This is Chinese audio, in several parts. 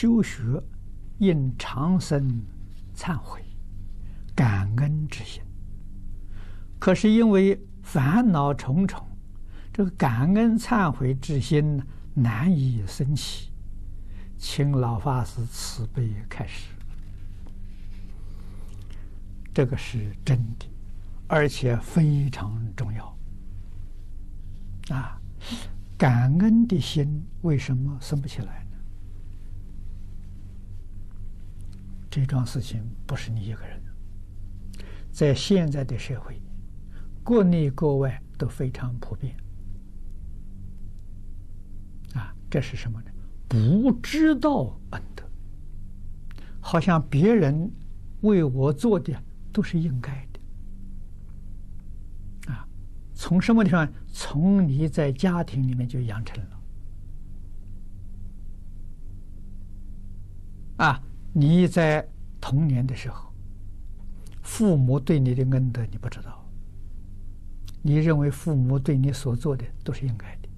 修学应常生忏悔、感恩之心。可是因为烦恼重重，这个感恩忏悔之心难以升起。请老法师慈悲开示，这个是真的，而且非常重要。啊，感恩的心为什么升不起来这桩事情不是你一个人，在现在的社会，国内国外都非常普遍。啊，这是什么呢？不知道恩德，好像别人为我做的都是应该的。啊，从什么地方？从你在家庭里面就养成了。啊。你在童年的时候，父母对你的恩德你不知道，你认为父母对你所做的都是应该的，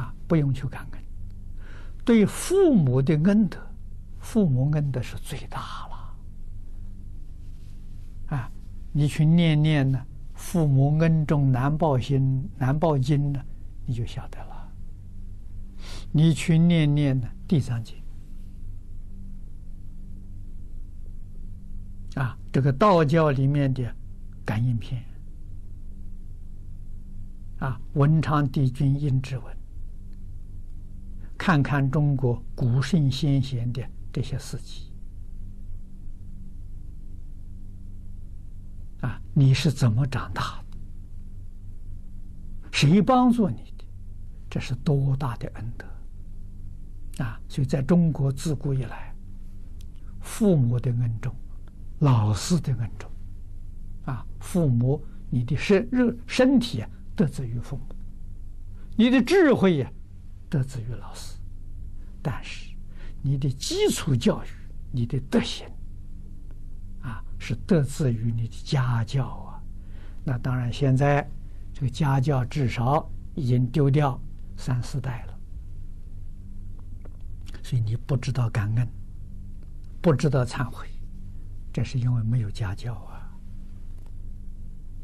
啊，不用去感恩。对父母的恩德，父母恩德是最大了，啊，你去念念呢，父母恩重难报心难报经呢，你就晓得了。你去念念呢，地藏经。啊，这个道教里面的感应篇，啊，文昌帝君阴騭文，看看中国古圣先贤的这些事迹，啊，你是怎么长大的？谁帮助你的？这是多大的恩德！啊，所以在中国自古以来，父母的恩重。老师的恩重，啊，父母，你的身肉身体啊，得自于父母；你的智慧呀，得自于老师。但是，你的基础教育，你的德行，啊，是得自于你的家教啊。那当然，现在这个家教至少已经丢掉三四代了，所以你不知道感恩，不知道忏悔。这是因为没有家教啊，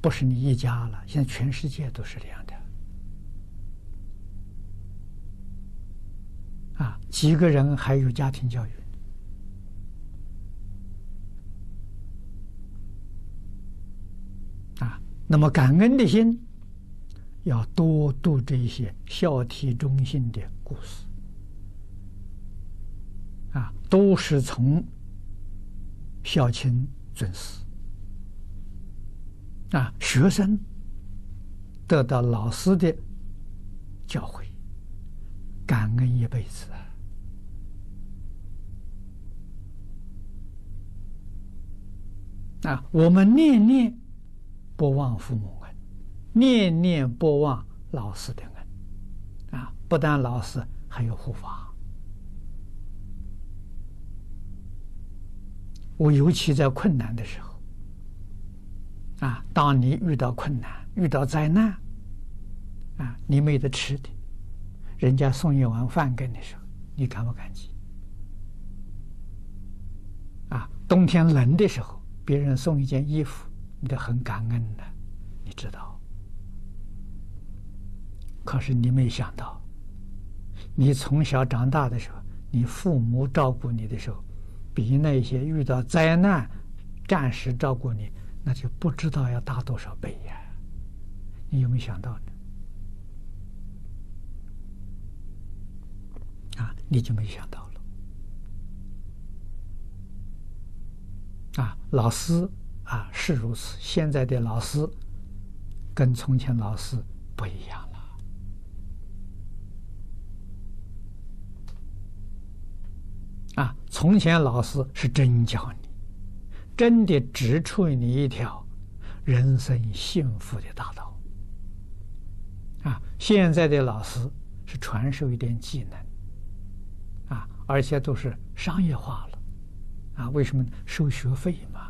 不是你一家了，现在全世界都是这样的。啊，几个人还有家庭教育啊？那么感恩的心，要多读这些孝悌忠信的故事啊，都是从。孝亲尊师啊，学生得到老师的教诲，感恩一辈子啊！我们念念不忘父母恩，念念不忘老师的恩啊！不但老师，还有护法。我尤其在困难的时候，啊，当你遇到困难、遇到灾难，啊，你没得吃的，人家送一碗饭给你的时候，你感不感激？啊，冬天冷的时候，别人送一件衣服，你都很感恩的，你知道。可是你没想到，你从小长大的时候，你父母照顾你的时候。比那些遇到灾难、暂时照顾你，那就不知道要大多少倍呀！你有没有想到呢？啊，你就没想到了。啊，老师啊是如此，现在的老师跟从前老师不一样了。啊，从前老师是真教你，真的指出你一条人生幸福的大道。啊，现在的老师是传授一点技能，啊，而且都是商业化了，啊，为什么收学费嘛？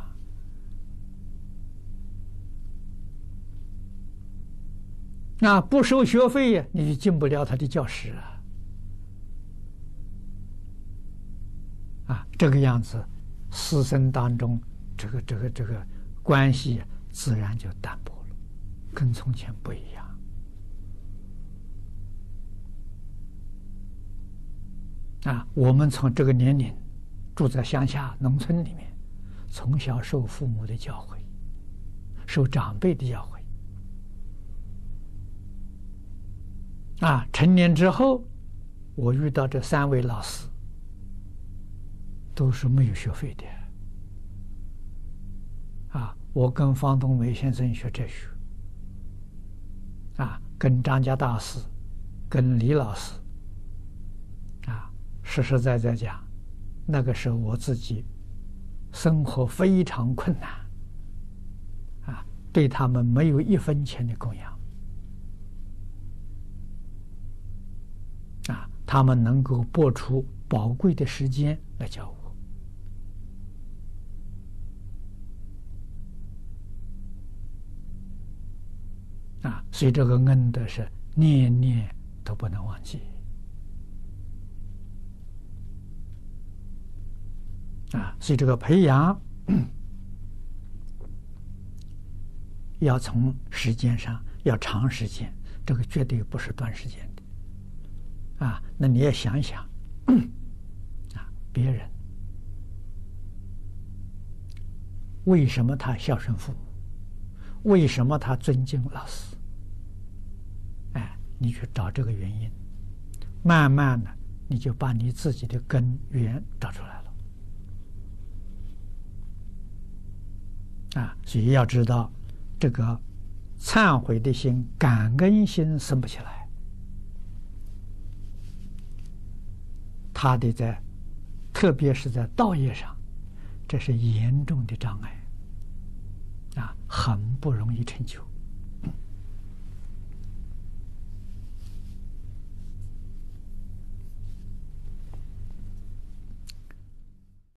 那不收学费，你就进不了他的教室啊。啊，这个样子，师生当中这个这个这个关系自然就淡薄了，跟从前不一样。啊，我们从这个年龄住在乡下农村里面，从小受父母的教诲，受长辈的教诲。啊，成年之后，我遇到这三位老师，都是没有学费的。啊，我跟方东梅先生学哲学，啊，跟张家大师，跟李老师。啊实实在在讲，那个时候我自己生活非常困难，啊，对他们没有一分钱的供养，啊，他们能够拨出宝贵的时间来教我，啊，所以这个恩德是念念都不能忘记。啊，所以这个培养要从时间上要长时间，这个绝对不是短时间的。啊，那你也想一想，啊，别人为什么他孝顺父母？为什么他尊敬老师？你去找这个原因，慢慢的，你就把你自己的根源找出来了。啊，所以要知道，这个忏悔的心、感恩心生不起来，他得在，特别是在道业上，这是严重的障碍，啊，很不容易成就。